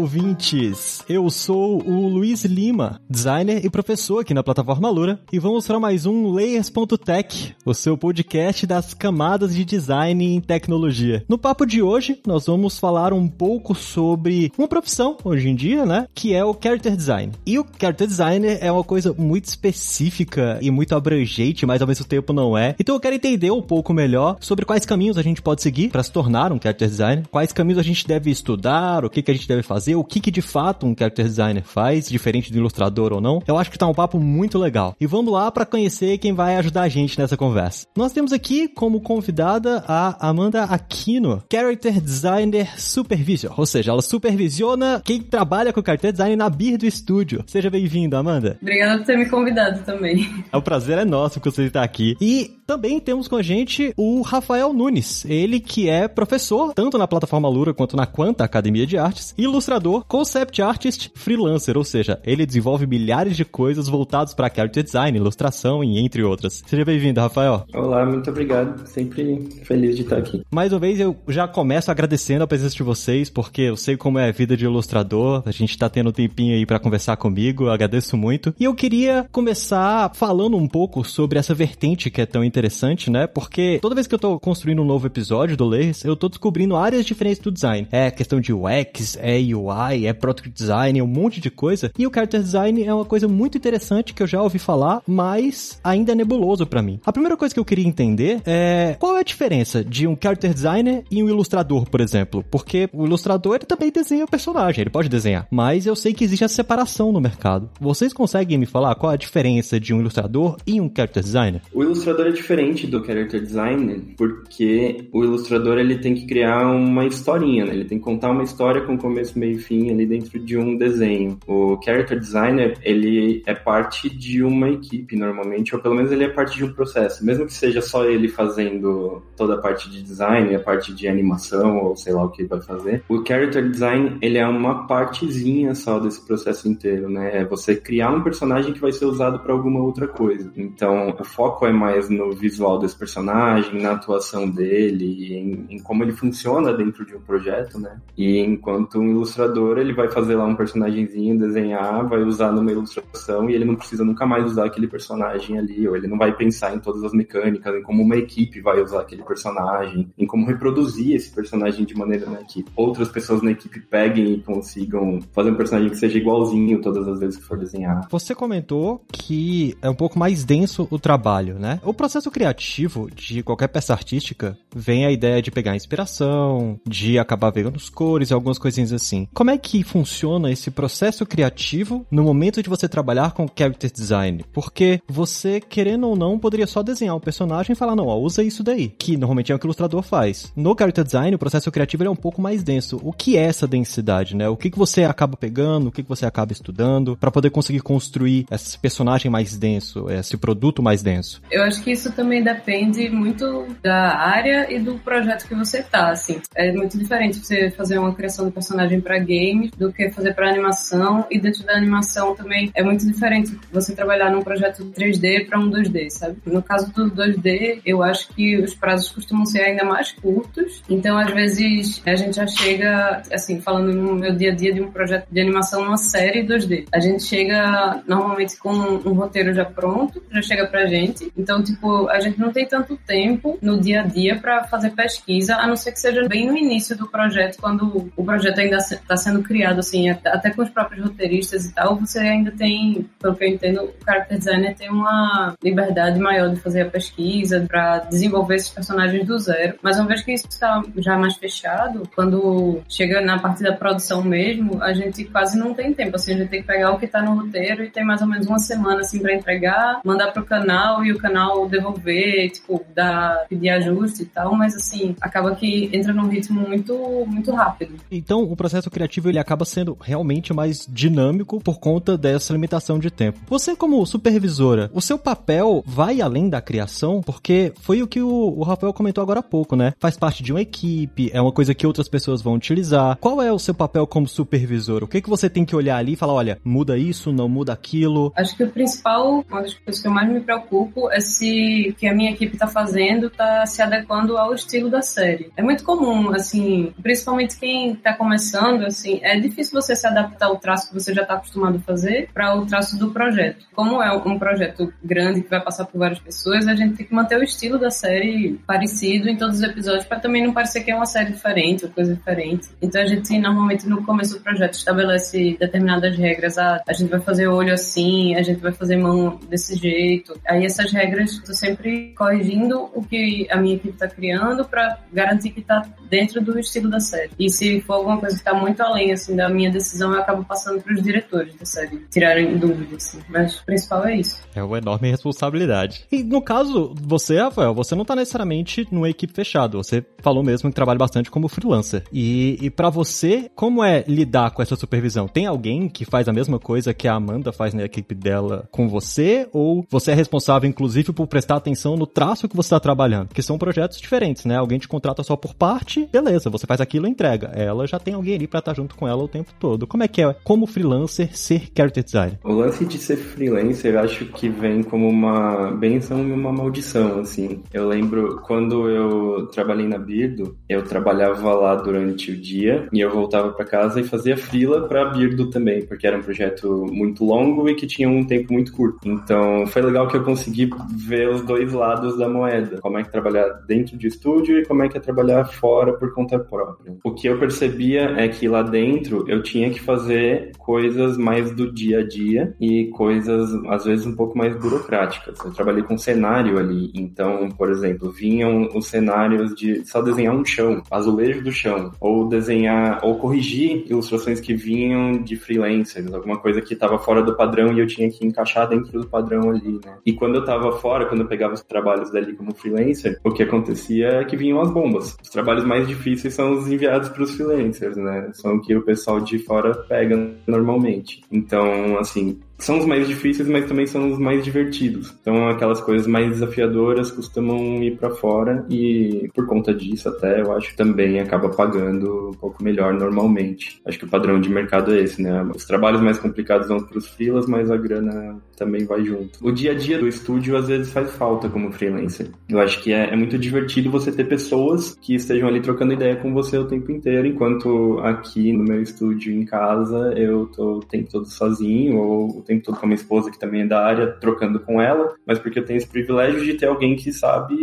Ouvintes! Eu sou o Luiz Lima, designer e professor aqui na plataforma Lura, e vamos para mais um Layers.tech, o seu podcast das camadas de design em tecnologia. No papo de hoje, nós vamos falar um pouco sobre uma profissão hoje em dia, né? Que é o character design. E o character designer é uma coisa muito específica e muito abrangente, mas ao mesmo tempo não é. Então eu quero entender um pouco melhor sobre quais caminhos a gente pode seguir para se tornar um character designer, quais caminhos a gente deve estudar, o que, que a gente deve fazer, o que, que de fato um character designer faz, diferente do ilustrador ou não. Eu acho que tá um papo muito legal. E vamos lá para conhecer quem vai ajudar a gente nessa conversa. Nós temos aqui como convidada a Amanda Aquino, character designer supervisor, ou seja, ela supervisiona quem trabalha com character design na BIR do estúdio. Seja bem-vinda, Amanda. Obrigada por ter me convidado também. É um prazer é nosso que você está aqui. E também temos com a gente o Rafael Nunes, ele que é professor tanto na plataforma Lura quanto na Quanta Academia de Artes, ilustrador, concept artist, freelancer, ou seja, ele desenvolve milhares de coisas voltados para character design, ilustração e entre outras. Seja bem-vindo, Rafael. Olá, muito obrigado. Sempre feliz de estar aqui. Mais uma vez eu já começo agradecendo a presença de vocês, porque eu sei como é a vida de ilustrador. A gente tá tendo um tempinho aí para conversar comigo, eu agradeço muito. E eu queria começar falando um pouco sobre essa vertente que é tão interessante interessante, né? Porque toda vez que eu tô construindo um novo episódio do Layers, eu tô descobrindo áreas diferentes do design. É questão de UX, é UI, é product design, é um monte de coisa. E o character design é uma coisa muito interessante que eu já ouvi falar, mas ainda é nebuloso para mim. A primeira coisa que eu queria entender é qual é a diferença de um character designer e um ilustrador, por exemplo? Porque o ilustrador ele também desenha o personagem, ele pode desenhar, mas eu sei que existe a separação no mercado. Vocês conseguem me falar qual é a diferença de um ilustrador e um character designer? O ilustrador é diferente diferente do character design, porque o ilustrador ele tem que criar uma historinha, né? ele tem que contar uma história com começo, meio e fim ali dentro de um desenho. O character designer ele é parte de uma equipe normalmente, ou pelo menos ele é parte de um processo, mesmo que seja só ele fazendo toda a parte de design, a parte de animação ou sei lá o que vai fazer. O character design ele é uma partezinha só desse processo inteiro, né? É você criar um personagem que vai ser usado para alguma outra coisa. Então o foco é mais no visual desse personagem, na atuação dele, em, em, como ele funciona dentro de um projeto, né? E enquanto um ilustrador, ele vai fazer lá um personagemzinho, desenhar, vai usar numa ilustração e ele não precisa nunca mais usar aquele personagem ali, ou ele não vai pensar em todas as mecânicas, em como uma equipe vai usar aquele personagem, em como reproduzir esse personagem de maneira né, que outras pessoas na equipe peguem e consigam fazer um personagem que seja igualzinho todas as vezes que for desenhar. Você comentou que é um pouco mais denso o trabalho, né? O processo processo criativo de qualquer peça artística vem a ideia de pegar inspiração, de acabar vendo as cores e algumas coisinhas assim. Como é que funciona esse processo criativo no momento de você trabalhar com character design? Porque você, querendo ou não, poderia só desenhar um personagem e falar, não, ó, usa isso daí, que normalmente é o que o ilustrador faz. No character design, o processo criativo é um pouco mais denso. O que é essa densidade, né? O que, que você acaba pegando, o que, que você acaba estudando, para poder conseguir construir esse personagem mais denso, esse produto mais denso? Eu acho que isso também depende muito da área e do projeto que você tá, assim. É muito diferente você fazer uma criação de personagem para game do que fazer para animação e dentro da animação também é muito diferente você trabalhar num projeto 3D para um 2D, sabe? No caso do 2D, eu acho que os prazos costumam ser ainda mais curtos, então às vezes a gente já chega, assim, falando no meu dia a dia de um projeto de animação, uma série 2D. A gente chega normalmente com um roteiro já pronto, já chega pra gente, então tipo, a gente não tem tanto tempo no dia a dia para fazer pesquisa, a não ser que seja bem no início do projeto, quando o projeto ainda está sendo criado, assim, até com os próprios roteiristas e tal, você ainda tem, pelo que eu entendo, o character designer tem uma liberdade maior de fazer a pesquisa, para desenvolver esses personagens do zero. Mas uma vez que isso está já mais fechado, quando chega na parte da produção mesmo, a gente quase não tem tempo, assim, a gente tem que pegar o que está no roteiro e tem mais ou menos uma semana, assim, para entregar, mandar para o canal e o canal devolver desenvolver, tipo, dar, pedir ajuste e tal, mas assim, acaba que entra num ritmo muito, muito rápido. Então, o processo criativo ele acaba sendo realmente mais dinâmico por conta dessa limitação de tempo. Você, como supervisora, o seu papel vai além da criação? Porque foi o que o, o Rafael comentou agora há pouco, né? Faz parte de uma equipe, é uma coisa que outras pessoas vão utilizar. Qual é o seu papel como supervisor? O que, que você tem que olhar ali e falar, olha, muda isso, não muda aquilo? Acho que o principal, uma das coisas que eu mais me preocupo é se que a minha equipe está fazendo está se adequando ao estilo da série. É muito comum, assim, principalmente quem está começando, assim, é difícil você se adaptar ao traço que você já está acostumado a fazer para o traço do projeto. Como é um projeto grande que vai passar por várias pessoas, a gente tem que manter o estilo da série parecido em todos os episódios para também não parecer que é uma série diferente ou coisa diferente. Então a gente normalmente no começo do projeto estabelece determinadas regras. Ah, a gente vai fazer olho assim, a gente vai fazer mão desse jeito. Aí essas regras estou sempre corrigindo o que a minha equipe está criando para garantir que está dentro do estilo da série. E se for alguma coisa que está muito além assim da minha decisão, eu acabo passando para os diretores da série tirarem dúvidas. Assim. Mas o principal é isso. É uma enorme responsabilidade. E no caso, você, Rafael, você não está necessariamente numa equipe fechada. Você falou mesmo que trabalha bastante como freelancer. E, e para você, como é lidar com essa supervisão? Tem alguém que faz a mesma coisa que a Amanda faz na equipe dela com você? Ou você é responsável, inclusive, por prestar atenção no traço que você está trabalhando? Porque são projetos diferentes, né? Alguém te contrata só por parte, beleza, você faz aquilo e entrega. Ela já tem alguém ali para estar tá junto com ela o tempo todo. Como é que é, como freelancer, ser character designer? O lance de ser freelancer, acho que vem como uma benção e uma maldição, assim. Eu lembro quando eu trabalhei na Birdo, eu trabalhava lá durante o dia e eu voltava para casa e fazia fila para Birdo também, porque era um projeto muito longo e que tinha um tempo muito curto. Então, foi legal que eu consegui ver os dois lados da moeda, como é que trabalhar dentro de estúdio e como é que é trabalhar fora por conta própria. O que eu percebia é que lá dentro eu tinha que fazer coisas mais do dia a dia e coisas às vezes um pouco mais burocráticas. Eu trabalhei com cenário ali, então, por exemplo, vinham os cenários de só desenhar um chão, azulejo do chão, ou desenhar ou corrigir ilustrações que vinham de freelancers, alguma coisa que estava fora do padrão e eu tinha que encaixar dentro do padrão ali, né? E quando eu estava fora, quando eu pegava os trabalhos dali como freelancer, o que acontecia é que vinham as bombas. Os trabalhos mais difíceis são os enviados para os freelancers, né? São o que o pessoal de fora pega normalmente. Então, assim, são os mais difíceis, mas também são os mais divertidos. Então, aquelas coisas mais desafiadoras costumam ir para fora e por conta disso, até eu acho também acaba pagando um pouco melhor normalmente. Acho que o padrão de mercado é esse, né? Os trabalhos mais complicados vão para os mas a grana também vai junto. O dia a dia do estúdio às vezes faz falta como freelancer. Eu acho que é, é muito divertido você ter pessoas que estejam ali trocando ideia com você o tempo inteiro, enquanto aqui no meu estúdio em casa eu tô o tempo todo sozinho ou tempo todo com a minha esposa, que também é da área, trocando com ela, mas porque eu tenho esse privilégio de ter alguém que sabe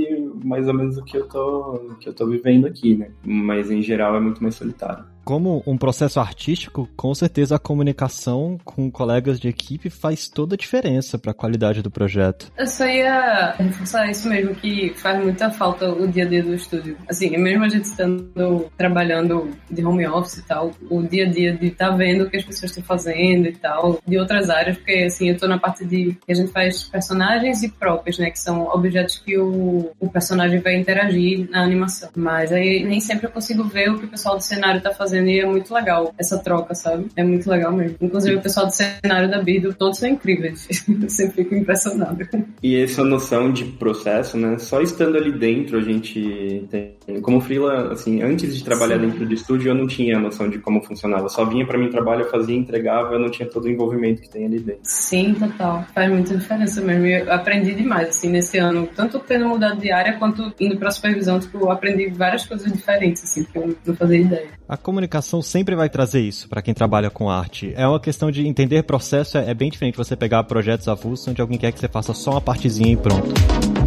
mais ou menos o que eu tô, que eu tô vivendo aqui, né? Mas em geral é muito mais solitário como um processo artístico, com certeza a comunicação com colegas de equipe faz toda a diferença para a qualidade do projeto. Eu só ia reforçar isso mesmo, que faz muita falta o dia a dia do estúdio. Assim, mesmo a gente estando trabalhando de home office e tal, o dia a dia de estar tá vendo o que as pessoas estão fazendo e tal, de outras áreas, porque assim, eu tô na parte de que a gente faz personagens e próprios, né, que são objetos que o, o personagem vai interagir na animação. Mas aí nem sempre eu consigo ver o que o pessoal do cenário tá fazendo fazendo e é muito legal essa troca, sabe? É muito legal mesmo. Inclusive o pessoal do cenário da Birdo, todos são incríveis. Eu sempre fico impressionado. E essa noção de processo, né? Só estando ali dentro a gente tem. Como freela, assim, antes de trabalhar Sim. dentro do estúdio, eu não tinha a noção de como funcionava. Só vinha para mim trabalho, eu fazia, entregava, eu não tinha todo o envolvimento que tem ali dentro. Sim, total. Faz muita diferença mesmo. Eu aprendi demais, assim, nesse ano. Tanto tendo mudado de área, quanto indo pra supervisão. Tipo, eu aprendi várias coisas diferentes, assim, que eu não fazia ideia. A comunicação sempre vai trazer isso para quem trabalha com arte. É uma questão de entender processo, é, é bem diferente você pegar projetos avulsos onde alguém quer que você faça só uma partezinha e pronto.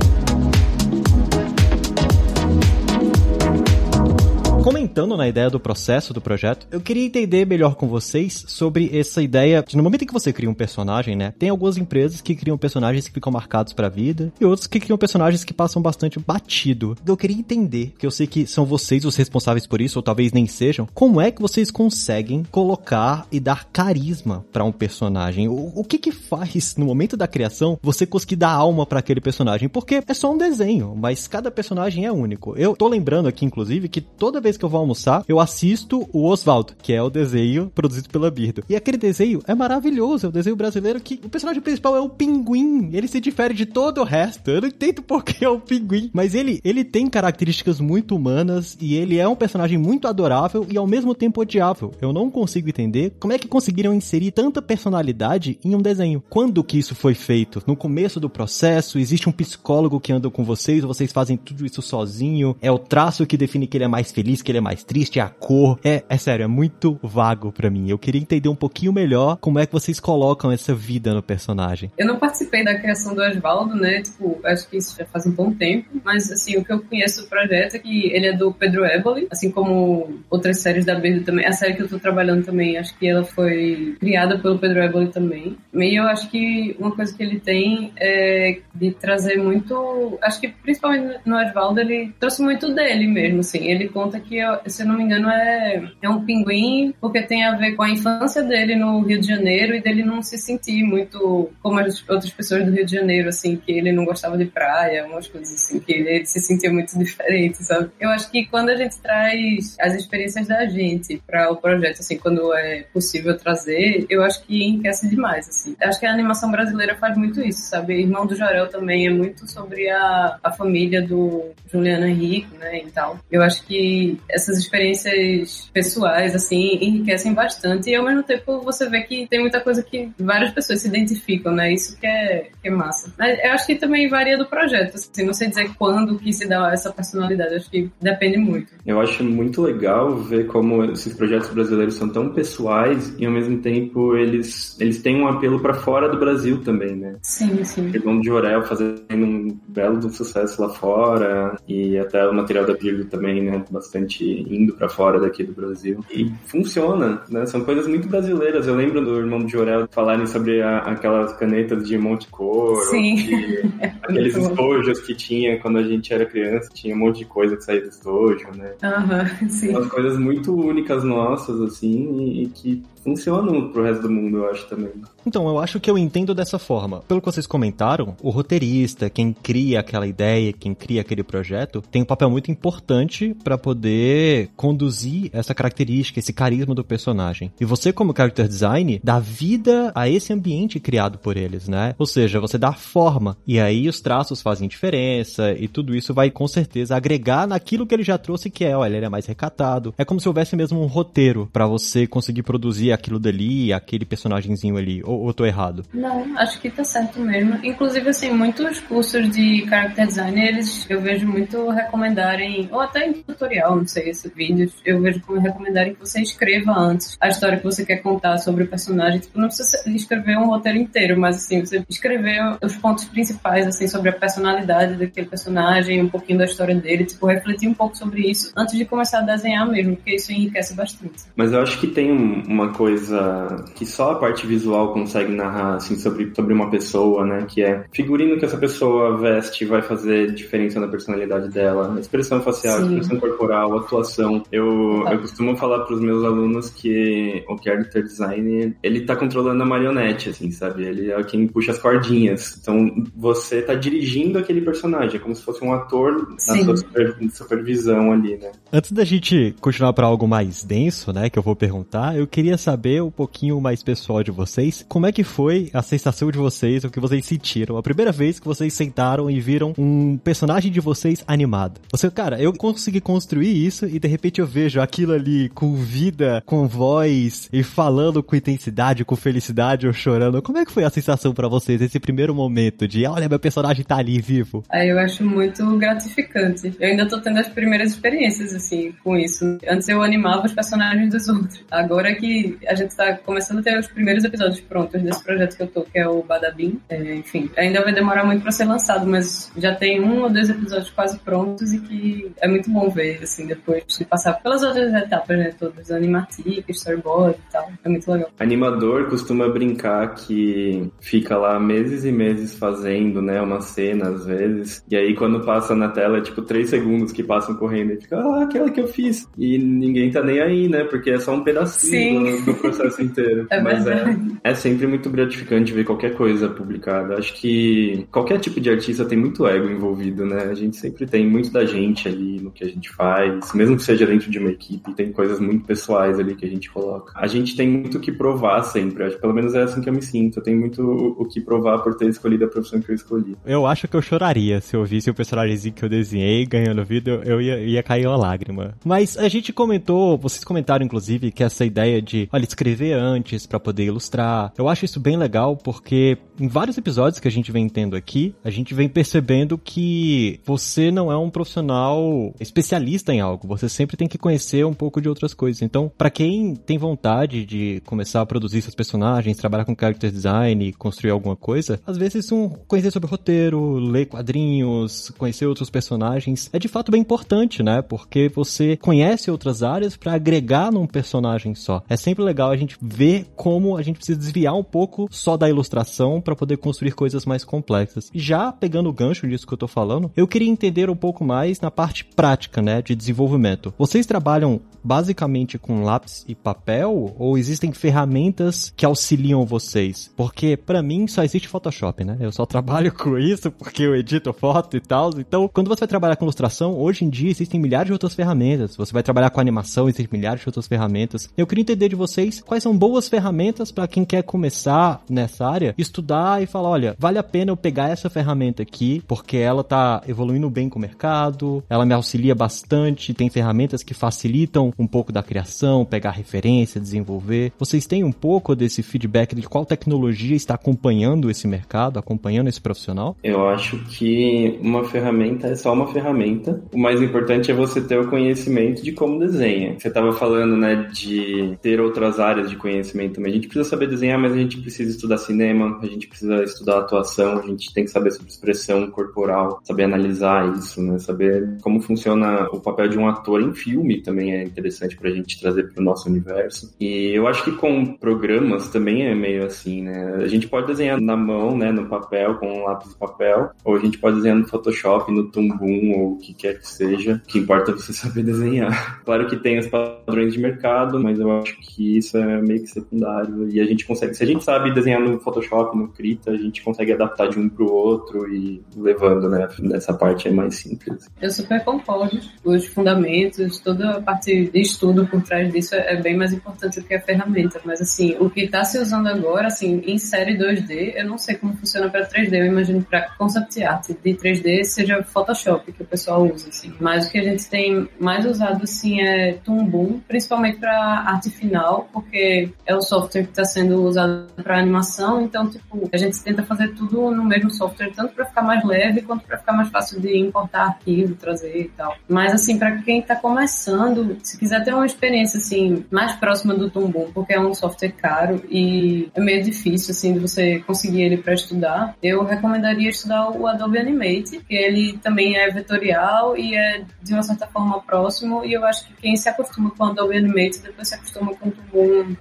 Entrando na ideia do processo do projeto, eu queria entender melhor com vocês sobre essa ideia de no momento em que você cria um personagem, né? Tem algumas empresas que criam personagens que ficam marcados pra vida e outros que criam personagens que passam bastante batido. Eu queria entender, que eu sei que são vocês os responsáveis por isso, ou talvez nem sejam, como é que vocês conseguem colocar e dar carisma para um personagem? O, o que que faz no momento da criação você conseguir dar alma para aquele personagem? Porque é só um desenho, mas cada personagem é único. Eu tô lembrando aqui, inclusive, que toda vez que eu vou almoçar, eu assisto o Oswaldo, que é o desenho produzido pela Birdo. E aquele desenho é maravilhoso, é o desenho brasileiro que o personagem principal é o pinguim. Ele se difere de todo o resto. Eu não entendo por que é o pinguim, mas ele, ele tem características muito humanas e ele é um personagem muito adorável e ao mesmo tempo odiável. Eu não consigo entender como é que conseguiram inserir tanta personalidade em um desenho. Quando que isso foi feito? No começo do processo, existe um psicólogo que anda com vocês, vocês fazem tudo isso sozinho? É o traço que define que ele é mais feliz, que ele é mais triste, é a cor? É, é sério, é muito vago para mim. Eu queria entender um pouquinho melhor como é que vocês colocam essa vida no personagem. Eu não participei da criação do Osvaldo, né? Tipo, acho que isso já faz um bom tempo, mas assim, o que eu conheço do projeto é que ele é do Pedro Eboli, assim como outras séries da Birdo também. A série que eu tô trabalhando também, acho que ela foi criada pelo Pedro Eboli também. E eu acho que uma coisa que ele tem é de trazer muito, acho que principalmente no Osvaldo ele trouxe muito dele mesmo, assim. Ele conta que, se eu não me engano, é, é um pinguim porque tem a ver com a infância dele no Rio de Janeiro e dele não se sentir muito como as outras pessoas do Rio de Janeiro, assim, que ele não gostava de praia, umas coisas assim, que ele, ele se sentia muito diferente, sabe? Eu acho que quando a gente traz as experiências da gente para o projeto, assim, quando é possível trazer, eu acho que enriquece demais, assim. Eu acho que a animação brasileira faz muito isso, sabe? Irmão do Jorel também é muito sobre a, a família do Juliano Henrique, né, e tal. Eu acho que essas experiências pessoais, assim, enriquecem bastante e ao mesmo tempo você vê que tem muita coisa que várias pessoas se identificam, né? Isso que é, que é massa. Mas eu acho que também varia do projeto, assim, não sei dizer quando que se dá essa personalidade, acho que depende muito. Eu acho muito legal ver como esses projetos brasileiros são tão pessoais e ao mesmo tempo eles, eles têm um apelo para fora do Brasil também, né? Sim, sim. Irmão de Orel fazendo um belo sucesso lá fora e até o material da Bíblia também, né? Bastante indo para fora daqui do Brasil. E funciona, né? São coisas muito brasileiras. Eu lembro do Irmão de Orel falarem sobre a, aquelas canetas de monte cor, Sim. de, aqueles estojos que tinha quando a gente era criança, tinha um monte de coisa que saía do estojo, né? Aham, sim. Umas coisas muito únicas nossas, assim, e, e que funcionam pro resto do mundo, eu acho também. Então, eu acho que eu entendo dessa forma. Pelo que vocês comentaram, o roteirista, quem cria aquela ideia, quem cria aquele projeto, tem um papel muito importante para poder conduzir essa característica, esse carisma do personagem. E você, como character design, dá vida a esse ambiente criado por eles, né? Ou seja, você dá forma. E aí os traços fazem diferença e tudo isso vai com certeza agregar naquilo que ele já trouxe, que é, olha, ele é mais recatado. É como se houvesse mesmo um roteiro para você conseguir produzir aquilo dali, aquele personagemzinho ali. Ou, ou tô errado? Não, acho que tá certo mesmo. Inclusive, assim, muitos cursos de character design, eles eu vejo muito recomendarem, ou até em tutorial, não sei, esses vídeos, eu vejo como recomendarem que você escreva antes a história que você quer contar sobre o personagem. Tipo, não precisa escrever um roteiro inteiro, mas assim, você escrever os pontos principais, assim, sobre a personalidade daquele personagem, um pouquinho da história dele, tipo, refletir um pouco sobre isso antes de começar a desenhar mesmo, porque isso enriquece bastante. Mas eu acho que tem uma coisa que só a parte visual consegue narrar, assim, sobre, sobre uma pessoa, né? Que é figurino que essa pessoa veste vai fazer diferença na personalidade dela, expressão facial, Sim. expressão corporal, atuação. Eu, eu costumo falar pros meus alunos que o character design, ele tá controlando a marionete, assim, sabe? Ele é quem puxa as cordinhas. Então, você tá dirigindo aquele personagem, é como se fosse um ator na Sim. sua super- supervisão ali, né? Antes da gente continuar para algo mais denso, né, que eu vou perguntar, eu queria saber um pouquinho mais pessoal de vocês, como é que foi a sensação de vocês, o que vocês sentiram, a primeira vez que vocês sentaram e viram um personagem de vocês animado. Você, cara, eu consegui construir isso e de repente eu vejo aquilo ali com vida, com voz e falando com intensidade, com felicidade ou chorando. Como é que foi a sensação para vocês esse primeiro momento de, olha, meu personagem tá ali vivo? Aí eu acho muito gratificante. Eu ainda tô tendo as primeiras experiências, assim, com isso. Antes eu animava os personagens dos outros. Agora que a gente tá começando a ter os primeiros episódios prontos desse projeto que eu tô, que é o Badabim. É, enfim, ainda vai demorar muito para ser lançado, mas já tem um ou dois episódios quase prontos e que é muito bom ver, assim, depois de passar pelas outras etapas, né, todas, animatic, storyboard e tal. É muito legal. Animador costuma brincar que fica lá meses e meses fazendo, né, uma cena às vezes, e aí quando passa na tela é tipo três segundos que passam correndo e fica, ah, aquela que eu fiz. E ninguém tá nem aí, né, porque é só um pedacinho do, do, processo inteiro. É Mas é, é sempre muito gratificante ver qualquer coisa publicada. Acho que qualquer tipo de artista tem muito ego envolvido, né? A gente sempre tem muito da gente ali no que a gente faz, mesmo que seja dentro de uma equipe, tem coisas muito pessoais ali que a gente coloca. A gente tem muito o que provar sempre, acho, pelo menos é assim que eu me sinto. Eu tenho muito o, o que provar por ter escolhido a profissão que eu escolhi. Eu acho que eu choraria se eu visse o personagemzinho que eu desenhei ganhando vida, eu ia, ia cair uma lágrima. Mas a gente comentou, vocês comentaram inclusive que essa ideia de, olha, escrever antes para poder ilustrar. Eu acho isso bem legal porque em vários episódios que a gente vem tendo aqui, a gente vem percebendo que você não é um profissional especialista em algo, você sempre tem que conhecer um pouco de outras coisas. Então, para quem tem vontade de começar a produzir seus personagens, trabalhar com character design, construir alguma coisa, às vezes um conhecer sobre roteiro, ler quadrinhos, conhecer outros personagens é de fato bem importante, né? Porque você conhece outras áreas para agregar num personagem só. É sempre legal a gente ver como a gente precisa desviar um pouco só da ilustração para poder construir coisas mais complexas. Já pegando o gancho disso que eu tô falando, eu queria entender um pouco mais na parte prática, né, de desenvolvimento. Vocês trabalham basicamente com lápis e papel ou existem ferramentas que auxiliam vocês? Porque para mim só existe Photoshop, né? Eu só trabalho com isso porque eu edito foto e tal. Então, quando você vai trabalhar com ilustração, hoje em dia existem milhares de outras ferramentas. Você vai trabalhar com animação, existem milhares de outras ferramentas. Eu queria entender de vocês quais são boas ferramentas para quem quer começar nessa área, estudar e falar, olha, vale a pena eu pegar essa ferramenta aqui, porque ela tá evoluindo bem com o mercado, ela me auxilia bastante, tem ferramentas que facilitam um pouco da criação, pegar referência, desenvolver. Vocês têm um pouco desse feedback de qual tecnologia está acompanhando esse mercado, acompanhando esse profissional? Eu acho que uma ferramenta é só uma ferramenta. O mais importante é você ter o conhecimento de como desenha. Você estava falando, né, de ter outras áreas de conhecimento também. A gente precisa saber desenhar, mas a gente precisa estudar cinema, a gente precisa estudar atuação, a gente tem que saber sobre expressão corporal, saber analisar isso, né, saber como funciona o papel de um ator em filme também é interessante para a gente trazer para o nosso universo. E eu acho que com programas também é meio assim, né? A gente pode desenhar na mão, né, no papel, com um lápis de papel, ou a gente pode desenhar no Photoshop, no Tumbum, ou o que quer que seja. O que importa é você saber desenhar. Claro que tem os padrões de mercado, mas eu acho que isso é meio que secundário. E a gente consegue, se a gente sabe desenhar no Photoshop, no Krita, a gente consegue adaptar de um para o outro e levando, né? Nessa parte é mais simples. Eu super concordo. Os fundamentos, toda a parte de estudo por trás disso é bem mais importante do que a ferramenta. Mas assim, o que está se usando agora, assim, em série 2D, eu não sei como funciona para 3D. Eu imagino para concept art de 3D seja Photoshop que o pessoal usa, assim. Mas o que a gente tem mais usado, assim, é Toon principalmente para arte final, porque é o software que está sendo usado para animação. Então, tipo, a gente tenta fazer tudo no mesmo software, tanto para ficar mais leve quanto para ficar mais fácil de importar arquivo, trazer e tal. Mas assim, para quem está começando, se quiser ter uma experiência assim mais próxima do Toon porque é um software caro e é meio difícil assim de você conseguir ele para estudar, eu recomendaria estudar o Adobe Animate, que ele também é vetorial e é de uma certa forma próximo e eu acho que quem se acostuma com o Adobe Animate depois se acostuma com o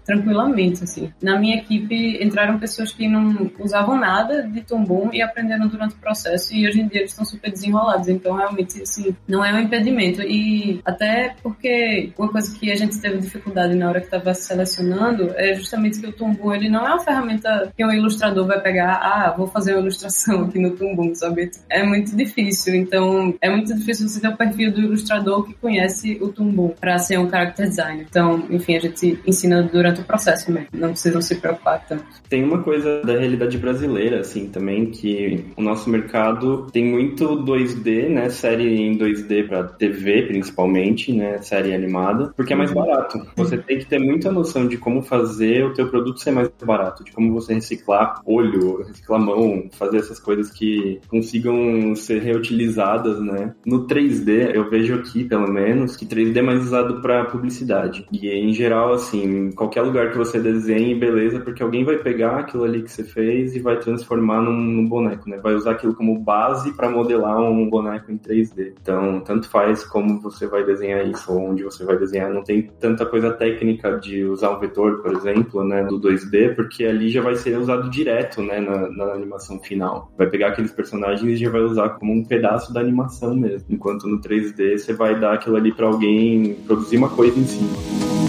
Tranquilamente assim. Na minha equipe entraram pessoas que não usavam nada de Toon e aprenderam durante o processo e hoje em dia eles estão super desenrolados, então realmente assim não é um impedimento e até porque uma coisa que a gente teve dificuldade na hora que estava selecionando é justamente que o Tumbum ele não é uma ferramenta que um ilustrador vai pegar, ah, vou fazer uma ilustração aqui no Tumbum, sabe? É muito difícil, então é muito difícil você ter o perfil do ilustrador que conhece o Tumbum para ser um character designer. Então, enfim, a gente ensina durante o processo mesmo, não precisam se preocupar tanto. Tem uma coisa da realidade brasileira, assim, também, que o nosso mercado tem muito 2D, né? Série em 2D para TV, principalmente, né? Série animada, porque é mais uhum. barato. Você tem que ter muita noção de como fazer o teu produto ser mais barato, de como você reciclar olho, reciclar mão, fazer essas coisas que consigam ser reutilizadas, né? No 3D, eu vejo aqui, pelo menos, que 3D é mais usado para publicidade. E em geral, assim, em qualquer lugar que você desenhe, beleza, porque alguém vai pegar aquilo ali que você fez e vai transformar num, num boneco, né? Vai usar aquilo como base para modelar um boneco em 3D. Então, tanto faz como você vai desenhar isso ou onde você vai desenhar. Não tem tanta coisa técnica de usar um vetor, por exemplo, né, do 2D, porque ali já vai ser usado direto, né, na, na animação final. Vai pegar aqueles personagens e já vai usar como um pedaço da animação mesmo. Enquanto no 3D você vai dar aquilo ali para alguém produzir uma coisa em cima.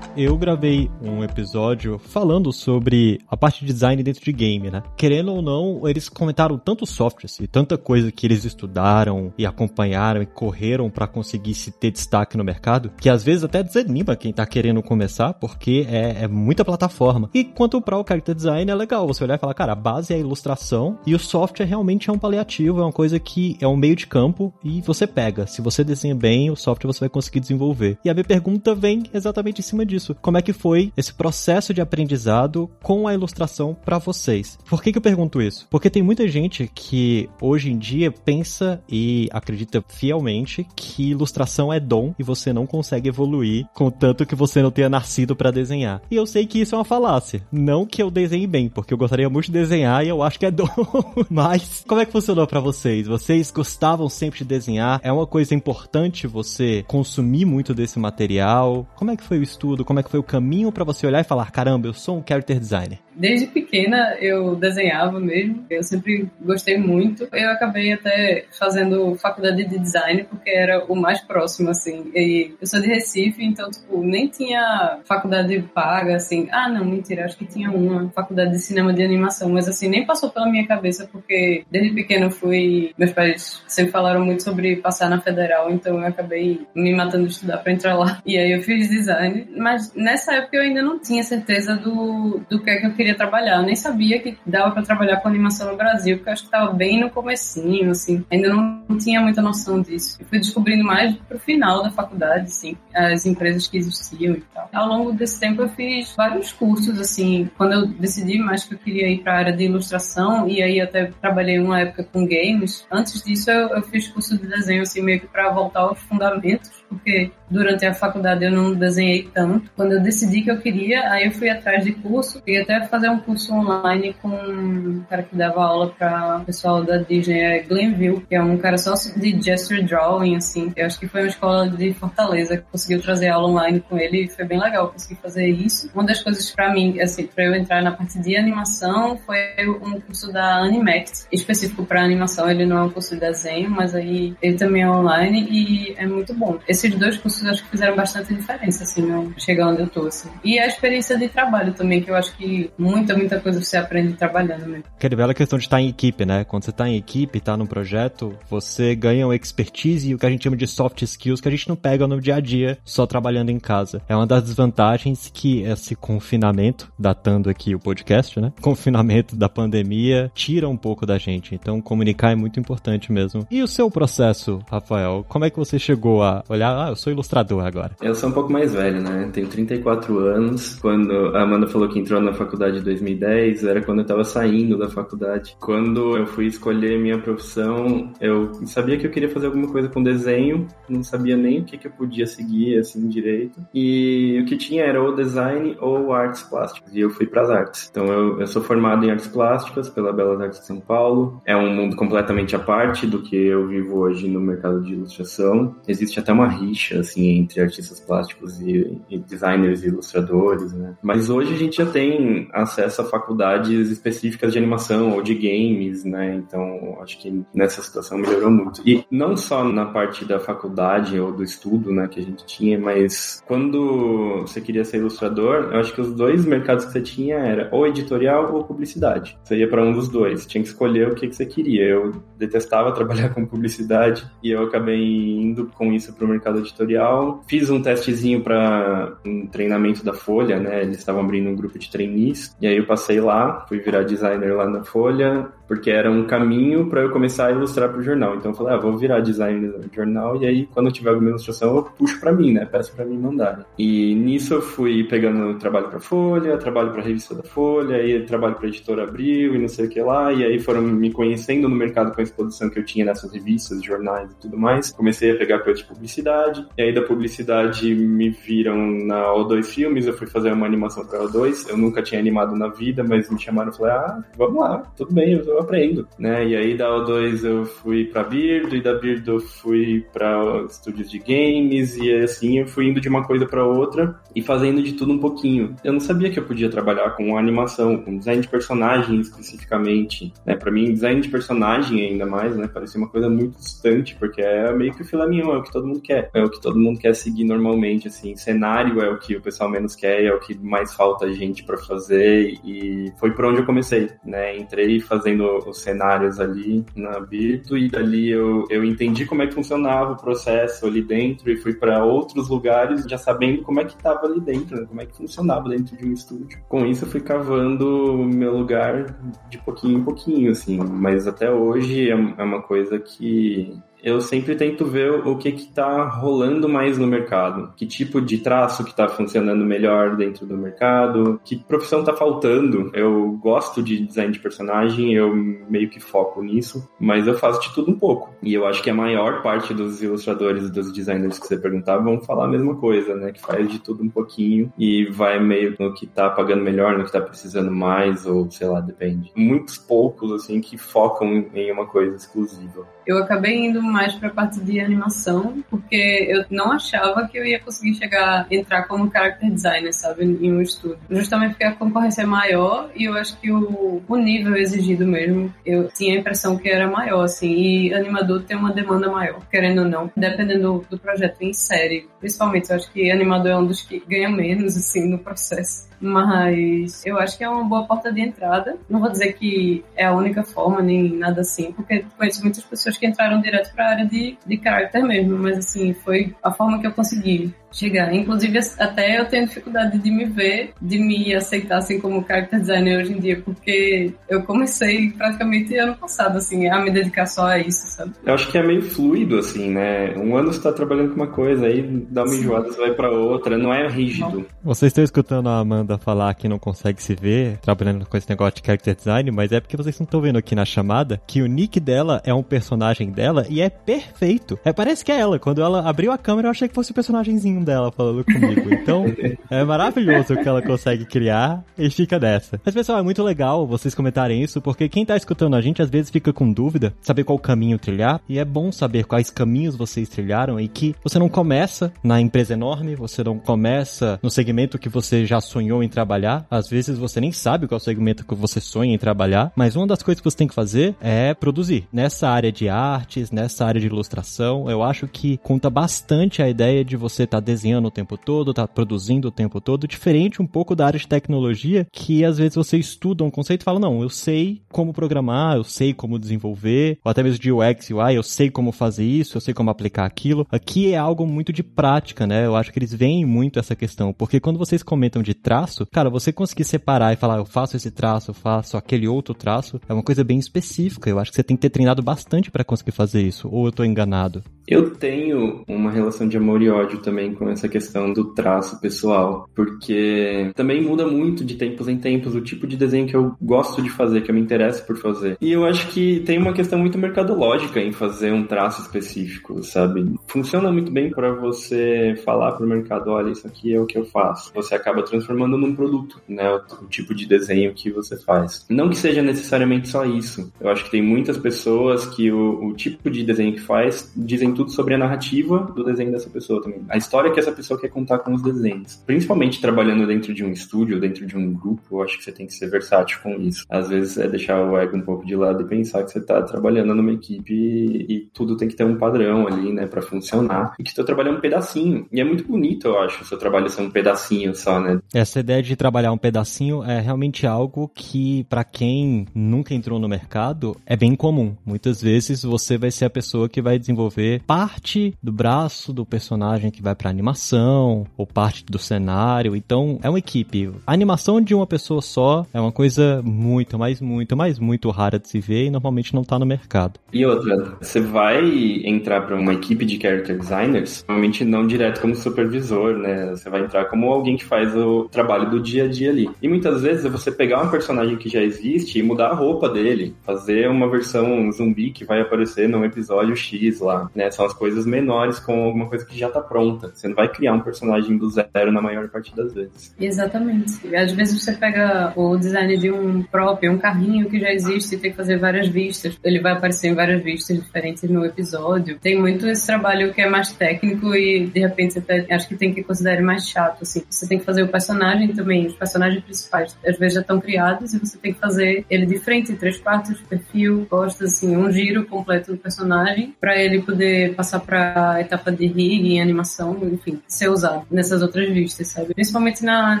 Eu gravei um episódio falando sobre a parte de design dentro de game, né? Querendo ou não, eles comentaram tantos softwares e tanta coisa que eles estudaram e acompanharam e correram para conseguir se ter destaque no mercado, que às vezes até desanima quem tá querendo começar, porque é, é muita plataforma. E quanto para o character design, é legal você olhar e falar, cara, a base é a ilustração e o software realmente é um paliativo, é uma coisa que é um meio de campo e você pega. Se você desenha bem, o software você vai conseguir desenvolver. E a minha pergunta vem exatamente em cima disso isso. Como é que foi esse processo de aprendizado com a ilustração para vocês? Por que, que eu pergunto isso? Porque tem muita gente que hoje em dia pensa e acredita fielmente que ilustração é dom e você não consegue evoluir contanto que você não tenha nascido para desenhar. E eu sei que isso é uma falácia. Não que eu desenhe bem, porque eu gostaria muito de desenhar e eu acho que é dom. Mas como é que funcionou para vocês? Vocês gostavam sempre de desenhar? É uma coisa importante você consumir muito desse material? Como é que foi o estudo? Como como é que foi o caminho para você olhar e falar, caramba, eu sou um character designer? Desde pequena eu desenhava mesmo, eu sempre gostei muito. Eu acabei até fazendo faculdade de design porque era o mais próximo, assim. E eu sou de Recife, então, tipo, nem tinha faculdade paga, assim. Ah, não, mentira, acho que tinha uma faculdade de cinema de animação, mas assim, nem passou pela minha cabeça porque desde pequeno fui. Meus pais sempre falaram muito sobre passar na federal, então eu acabei me matando de estudar para entrar lá. E aí eu fiz design, mas nessa época eu ainda não tinha certeza do, do que é que eu queria trabalhar. Eu nem sabia que dava para trabalhar com animação no Brasil, porque eu acho que estava bem no comecinho, assim. Ainda não, tinha muita noção disso. Eu fui descobrindo mais pro final da faculdade, assim, as empresas que existiam e tal. Ao longo desse tempo eu fiz vários cursos, assim, quando eu decidi mais que eu queria ir para a área de ilustração, e aí até trabalhei uma época com games. Antes disso eu, eu fiz curso de desenho, assim, meio que para voltar aos fundamentos, porque durante a faculdade eu não desenhei tanto. Quando eu decidi que eu queria, aí eu fui atrás de curso e até fazer um curso online com um cara que dava aula para pessoal da Disney, é Glenville, que é um cara só de gesture drawing, assim. Eu acho que foi uma escola de Fortaleza que conseguiu trazer aula online com ele e foi bem legal conseguir fazer isso. Uma das coisas para mim, assim, para eu entrar na parte de animação foi um curso da Animact, específico para animação. Ele não é um curso de desenho, mas aí ele também é online e é muito bom. Esses dois cursos acho que fizeram bastante diferença, assim, no, chegar onde eu tô, assim. E a experiência de trabalho também, que eu acho que muita, muita coisa você aprende trabalhando mesmo. Aquela bela questão de estar em equipe, né? Quando você está em equipe, está num projeto, você ganha uma expertise e o que a gente chama de soft skills que a gente não pega no dia a dia só trabalhando em casa. É uma das desvantagens que esse confinamento, datando aqui o podcast, né? Confinamento da pandemia, tira um pouco da gente. Então, comunicar é muito importante mesmo. E o seu processo, Rafael? Como é que você chegou a olhar, ah, eu sou ilustrador agora? Eu sou um pouco mais velho, né? Tenho 34 anos. Quando a Amanda falou que entrou na faculdade em 2010, era quando eu tava saindo da faculdade. Quando eu fui escolher minha profissão, eu sabia que eu queria fazer alguma coisa com desenho, não sabia nem o que, que eu podia seguir, assim, direito. E o que tinha era ou design ou artes plásticas. E eu fui para as artes. Então eu, eu sou formado em artes plásticas pela Belas Artes de São Paulo. É um mundo completamente à parte do que eu vivo hoje no mercado de ilustração. Existe até uma rixa, assim, entre artistas plásticos e, e designers e ilustradores, né? Mas hoje a gente já tem acesso a faculdades específicas de animação ou de games, né? Então, acho que nessa situação melhorou muito. E não só na parte da faculdade ou do estudo, né, que a gente tinha, mas quando você queria ser ilustrador, eu acho que os dois mercados que você tinha era ou editorial ou publicidade. Você ia para um dos dois, tinha que escolher o que, que você queria. Eu detestava trabalhar com publicidade e eu acabei indo com isso para o mercado editorial. Fiz um testezinho para um treinamento da Folha, né? Eles estavam abrindo um grupo de trainees e aí eu passei lá, fui virar designer lá na Folha porque era um caminho para eu começar a ilustrar para o jornal. Então eu falei, ah, vou virar designer do jornal e aí quando eu tiver alguma ilustração eu puxo para mim, né? Peço para mim mandar. E nisso eu fui pegando trabalho para Folha, trabalho para revista da Folha, aí trabalho para editora Abril e não sei o que lá, e aí foram me conhecendo no mercado com a exposição que eu tinha nessas revistas, jornais e tudo mais. Comecei a pegar coisa de publicidade, e aí da publicidade me viram na O2 Filmes, eu fui fazer uma animação para O2. Eu nunca tinha animado na vida, mas me chamaram e falei, ah, vamos lá, tudo bem, eu aprendo, né? E aí da O2 eu fui para Birdo, e da Birdo eu fui para estúdios de games, e assim eu fui indo de uma coisa para outra e fazendo de tudo um pouquinho. Eu não sabia que eu podia trabalhar com animação, com design de personagem especificamente, né? Para mim, design de personagem ainda mais, né? Parecia uma coisa muito distante, porque é meio que o filé mignon, é o que todo mundo quer, é o que todo mundo quer seguir normalmente, assim. Cenário é o que o pessoal menos quer, é o que mais falta gente para fazer e foi por onde eu comecei, né? Entrei fazendo os cenários ali na Birto e dali eu, eu entendi como é que funcionava o processo ali dentro e fui para outros lugares já sabendo como é que estava ali dentro, né? como é que funcionava dentro de um estúdio. Com isso eu fui cavando meu lugar de pouquinho em pouquinho, assim, mas até hoje é, é uma coisa que eu sempre tento ver o que está rolando mais no mercado, que tipo de traço que está funcionando melhor dentro do mercado, que profissão está faltando. Eu gosto de design de personagem, eu meio que foco nisso, mas eu faço de tudo um pouco. E eu acho que a maior parte dos ilustradores e dos designers que você perguntar vão falar a mesma coisa, né? Que faz de tudo um pouquinho e vai meio no que está pagando melhor, no que está precisando mais, ou sei lá, depende. Muitos poucos, assim, que focam em uma coisa exclusiva. Eu acabei indo mais para a parte de animação, porque eu não achava que eu ia conseguir chegar, entrar como character designer, sabe, em um estúdio. Justamente porque a concorrência é maior e eu acho que o, o nível exigido mesmo, eu tinha a impressão que era maior, assim, e animador tem uma demanda maior, querendo ou não, dependendo do, do projeto em série. Principalmente, eu acho que animador é um dos que ganha menos, assim, no processo. Mas eu acho que é uma boa porta de entrada. Não vou dizer que é a única forma, nem nada assim, porque conheço muitas pessoas que entraram direto para a área de, de caráter mesmo, mas assim, foi a forma que eu consegui chegar. Inclusive, até eu tenho dificuldade de me ver, de me aceitar assim como character designer hoje em dia, porque eu comecei praticamente ano passado, assim, a me dedicar só a isso, sabe? Eu acho que é meio fluido, assim, né? Um ano você tá trabalhando com uma coisa, aí dá uma Sim. enjoada, você vai pra outra, não é rígido. Vocês estão escutando a Amanda falar que não consegue se ver trabalhando com esse negócio de character design, mas é porque vocês não estão vendo aqui na chamada que o nick dela é um personagem dela e é perfeito. É, parece que é ela. Quando ela abriu a câmera, eu achei que fosse o personagemzinho dela falando comigo. Então, é maravilhoso o que ela consegue criar e fica dessa. Mas, pessoal, é muito legal vocês comentarem isso, porque quem tá escutando a gente às vezes fica com dúvida, saber qual caminho trilhar, e é bom saber quais caminhos vocês trilharam e que você não começa na empresa enorme, você não começa no segmento que você já sonhou em trabalhar. Às vezes você nem sabe qual segmento que você sonha em trabalhar, mas uma das coisas que você tem que fazer é produzir. Nessa área de artes, nessa área de ilustração, eu acho que conta bastante a ideia de você estar tá desenhando o tempo todo, tá produzindo o tempo todo, diferente um pouco da área de tecnologia, que às vezes você estuda um conceito e fala, não, eu sei como programar, eu sei como desenvolver, ou até mesmo de UX, UI, eu sei como fazer isso, eu sei como aplicar aquilo. Aqui é algo muito de prática, né? Eu acho que eles veem muito essa questão, porque quando vocês comentam de traço, cara, você conseguir separar e falar, eu faço esse traço, eu faço aquele outro traço, é uma coisa bem específica. Eu acho que você tem que ter treinado bastante para conseguir fazer isso, ou eu tô enganado? Eu tenho uma relação de amor e ódio também com essa questão do traço pessoal, porque também muda muito de tempos em tempos o tipo de desenho que eu gosto de fazer, que eu me interesso por fazer. E eu acho que tem uma questão muito mercadológica em fazer um traço específico, sabe? Funciona muito bem para você falar para o mercado, olha, isso aqui é o que eu faço. Você acaba transformando num produto, né, o, tipo de desenho que você faz. Não que seja necessariamente só isso. Eu acho que tem muitas pessoas que o, o tipo de desenho que faz dizem tudo sobre a narrativa do desenho dessa pessoa também. A história que essa pessoa quer contar com os desenhos. Principalmente trabalhando dentro de um estúdio, dentro de um grupo, eu acho que você tem que ser versátil com isso. Às vezes é deixar o ego um pouco de lado e pensar que você está trabalhando numa equipe e, tudo tem que ter um padrão ali, né, para funcionar. E que você tá trabalhando um pedacinho. E é muito bonito, eu acho, o seu trabalho ser um pedacinho só, né? Essa ideia de trabalhar um pedacinho é realmente algo que, para quem nunca entrou no mercado, é bem comum. Muitas vezes você vai ser a pessoa que vai desenvolver parte do braço do personagem que vai para animação ou parte do cenário. Então, é uma equipe. A animação de uma pessoa só é uma coisa muito, mas muito, mas muito rara de se ver e normalmente não tá no mercado. E outra, você vai entrar para uma equipe de character designers, normalmente não direto como supervisor, né? Você vai entrar como alguém que faz o trabalho do dia a dia ali. E muitas vezes é você pegar um personagem que já existe e mudar a roupa dele, fazer uma versão zumbi que vai aparecer num episódio X lá, né? São as coisas menores com alguma coisa que já tá pronta. Você não vai criar um personagem do zero na maior parte das vezes. Exatamente. Às vezes você pega o design de um próprio, um carrinho que já existe e tem que fazer várias vistas. Ele vai aparecer em várias vistas diferentes no episódio. Tem muito esse trabalho que é mais técnico e de repente você tá, acho que tem que considerar mais chato, assim. Você tem que fazer o personagem também, os personagens principais às vezes já estão criados e você tem que fazer ele de frente, três partes, perfil, costas, assim, um giro completo do personagem para ele poder passar para etapa de rig, animação, enfim, ser usado nessas outras vistas, sabe? Principalmente na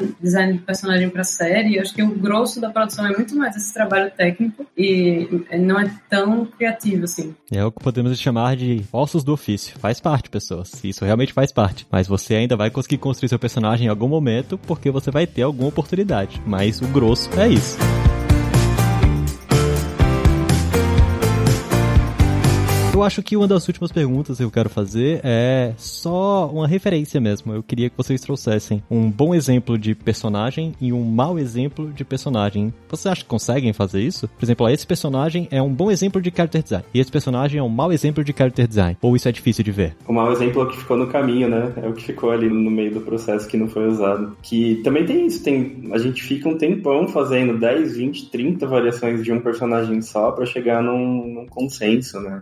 design de personagem para série, acho que o grosso da produção é muito mais esse trabalho técnico e não é tão criativo assim. É o que podemos chamar de ossos do ofício. Faz parte, pessoas. Isso realmente faz parte. Mas você ainda vai conseguir construir seu personagem em algum momento porque você vai ter alguma oportunidade. Mas o grosso é isso. Eu acho que uma das últimas perguntas que eu quero fazer é só uma referência mesmo. Eu queria que vocês trouxessem um bom exemplo de personagem e um mau exemplo de personagem. Vocês acham que conseguem fazer isso? Por exemplo, esse personagem é um bom exemplo de character design e esse personagem é um mau exemplo de character design. Ou isso é difícil de ver? O mau exemplo é o que ficou no caminho, né? É o que ficou ali no meio do processo que não foi usado. Que também tem isso, tem a gente fica um tempão fazendo 10, 20, 30 variações de um personagem só para chegar num, num consenso, né?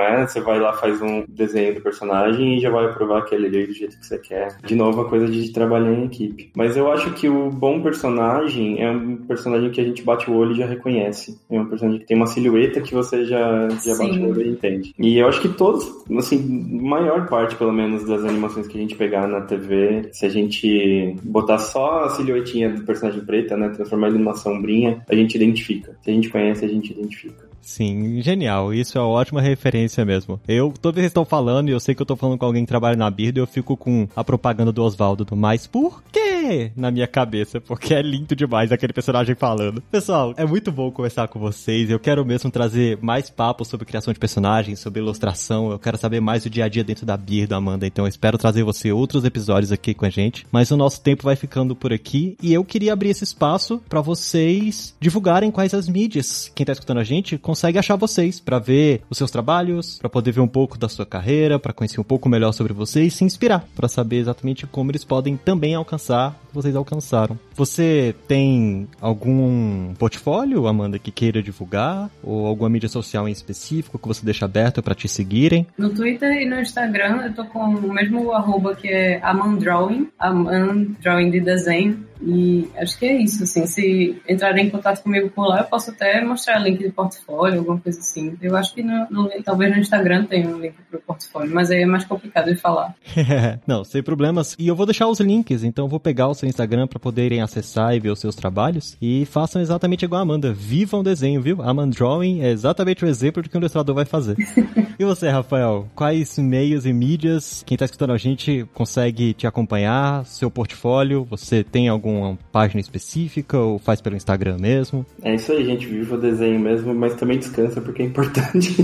É você vai lá, faz um desenho do personagem e já vai aprovar aquele ali do jeito que você quer. De novo, a coisa de trabalhar em equipe. Mas eu acho que o bom personagem é um personagem que a gente bate o olho e já reconhece. É um personagem que tem uma silhueta que você já, já bate o olho e entende. E eu acho que todos, assim, maior parte, pelo menos, das animações que a gente pegar na TV, se a gente botar só a silhuetinha do personagem preta, né, transformar ele numa sombrinha, a gente identifica. Se a gente conhece, a gente identifica. Sim, genial. Isso é uma ótima referência mesmo. Eu, toda vez que estão falando, e eu sei que eu tô falando com alguém que trabalha na Bird, eu fico com a propaganda do Oswaldo do Mais Por quê? Na minha cabeça, porque é lindo demais aquele personagem falando. Pessoal, é muito bom conversar com vocês. Eu quero mesmo trazer mais papos sobre criação de personagens, sobre ilustração. Eu quero saber mais do dia a dia dentro da Bird, Amanda. Então eu espero trazer você outros episódios aqui com a gente. Mas o nosso tempo vai ficando por aqui e eu queria abrir esse espaço para vocês divulgarem quais as mídias. Quem tá escutando a gente, consegue achar vocês para ver os seus trabalhos, para poder ver um pouco da sua carreira, para conhecer um pouco melhor sobre vocês e se inspirar, para saber exatamente como eles podem também alcançar o que vocês alcançaram. Você tem algum portfólio, Amanda, que queira divulgar ou alguma mídia social em específico que você deixa aberta para te seguirem? No Twitter e no Instagram eu tô com o mesmo arroba que é Amandrawing, Amandrawing de desenho. E acho que é isso, assim, se entrarem em contato comigo por lá, eu posso até mostrar link de portfólio, alguma coisa assim. Eu acho que no, no talvez no Instagram tenha um link pro portfólio, mas aí é mais complicado de falar. Não, sem problemas. E eu vou deixar os links, então eu vou pegar o seu Instagram para poderem acessar e ver os seus trabalhos. E façam exatamente igual a Amanda. Vivam o desenho, viu? Amanda Drawing é exatamente o exemplo do que o ilustrador vai fazer. e você, Rafael? Quais meios e mídias quem tá escutando a gente consegue te acompanhar? Seu portfólio? Você tem algum alguma página específica ou faz pelo Instagram mesmo? É isso aí, gente. Viva o desenho mesmo, mas também descansa porque é importante.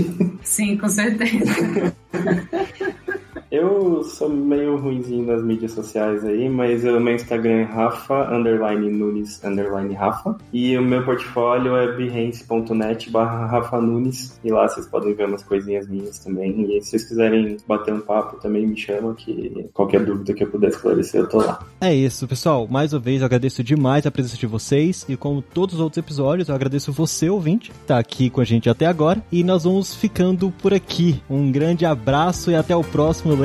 Sim, com certeza. Eu sou meio ruimzinho nas mídias sociais aí, mas o meu Instagram é Rafa, underline Nunes, underline Rafa. E o meu portfólio é behance.net barra Rafa Nunes. E lá vocês podem ver umas coisinhas minhas também. E se vocês quiserem bater um papo, também me chama, que qualquer dúvida que eu puder esclarecer, eu tô lá. É isso, pessoal. Mais uma vez, eu agradeço demais a presença de vocês. E como todos os outros episódios, eu agradeço você, ouvinte, que tá aqui com a gente até agora. E nós vamos ficando por aqui. Um grande abraço e até o próximo